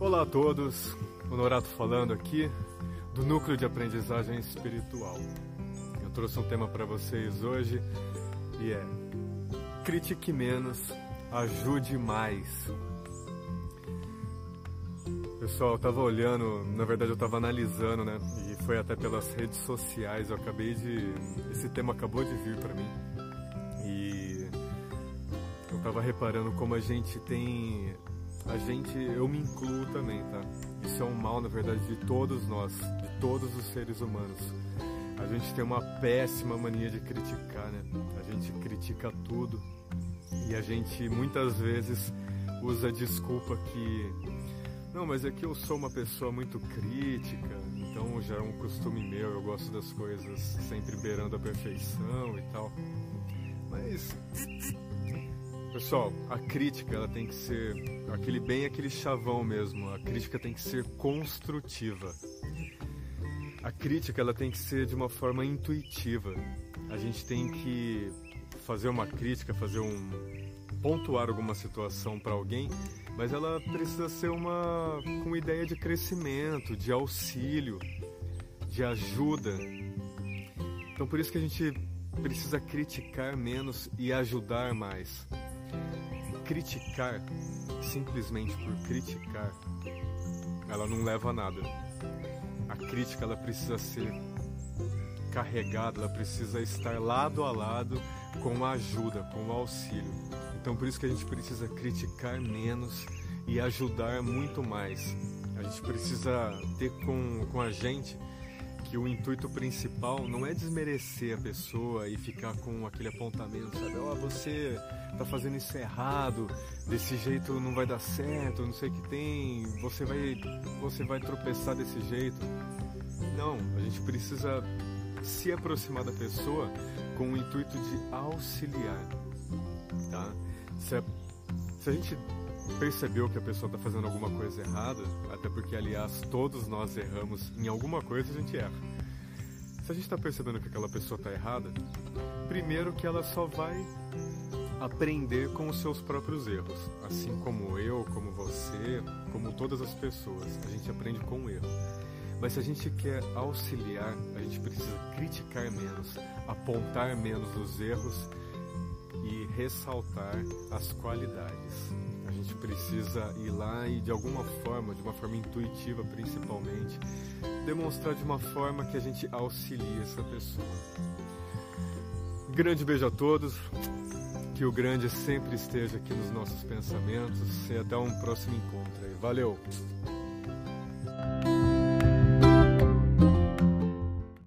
Olá a todos, Honorato falando aqui do Núcleo de Aprendizagem Espiritual. Eu trouxe um tema para vocês hoje e é Critique menos, ajude mais. Pessoal, eu estava olhando, na verdade eu estava analisando, né? E foi até pelas redes sociais, eu acabei de. Esse tema acabou de vir para mim. E eu estava reparando como a gente tem a gente, eu me incluo também, tá? Isso é um mal, na verdade, de todos nós, de todos os seres humanos. A gente tem uma péssima mania de criticar, né? A gente critica tudo e a gente muitas vezes usa desculpa que não, mas é que eu sou uma pessoa muito crítica, então já é um costume meu, eu gosto das coisas sempre beirando a perfeição e tal. Pessoal, a crítica ela tem que ser aquele bem aquele chavão mesmo. A crítica tem que ser construtiva. A crítica ela tem que ser de uma forma intuitiva. A gente tem que fazer uma crítica, fazer um pontuar alguma situação para alguém, mas ela precisa ser uma com ideia de crescimento, de auxílio, de ajuda. Então por isso que a gente precisa criticar menos e ajudar mais criticar, simplesmente por criticar, ela não leva a nada. A crítica ela precisa ser carregada, ela precisa estar lado a lado com a ajuda, com o auxílio. Então por isso que a gente precisa criticar menos e ajudar muito mais. A gente precisa ter com, com a gente que o intuito principal não é desmerecer a pessoa e ficar com aquele apontamento, sabe? Ó, oh, você tá fazendo isso errado, desse jeito não vai dar certo, não sei o que tem, você vai, você vai tropeçar desse jeito. Não, a gente precisa se aproximar da pessoa com o intuito de auxiliar, tá? Se a, se a gente percebeu que a pessoa está fazendo alguma coisa errada, até porque, aliás, todos nós erramos em alguma coisa, a gente erra. Se a gente está percebendo que aquela pessoa está errada, primeiro que ela só vai aprender com os seus próprios erros, assim como eu, como você, como todas as pessoas. A gente aprende com o erro. Mas se a gente quer auxiliar, a gente precisa criticar menos, apontar menos os erros e ressaltar as qualidades gente precisa ir lá e de alguma forma, de uma forma intuitiva principalmente, demonstrar de uma forma que a gente auxilie essa pessoa. Grande beijo a todos, que o grande sempre esteja aqui nos nossos pensamentos e até um próximo encontro. Valeu!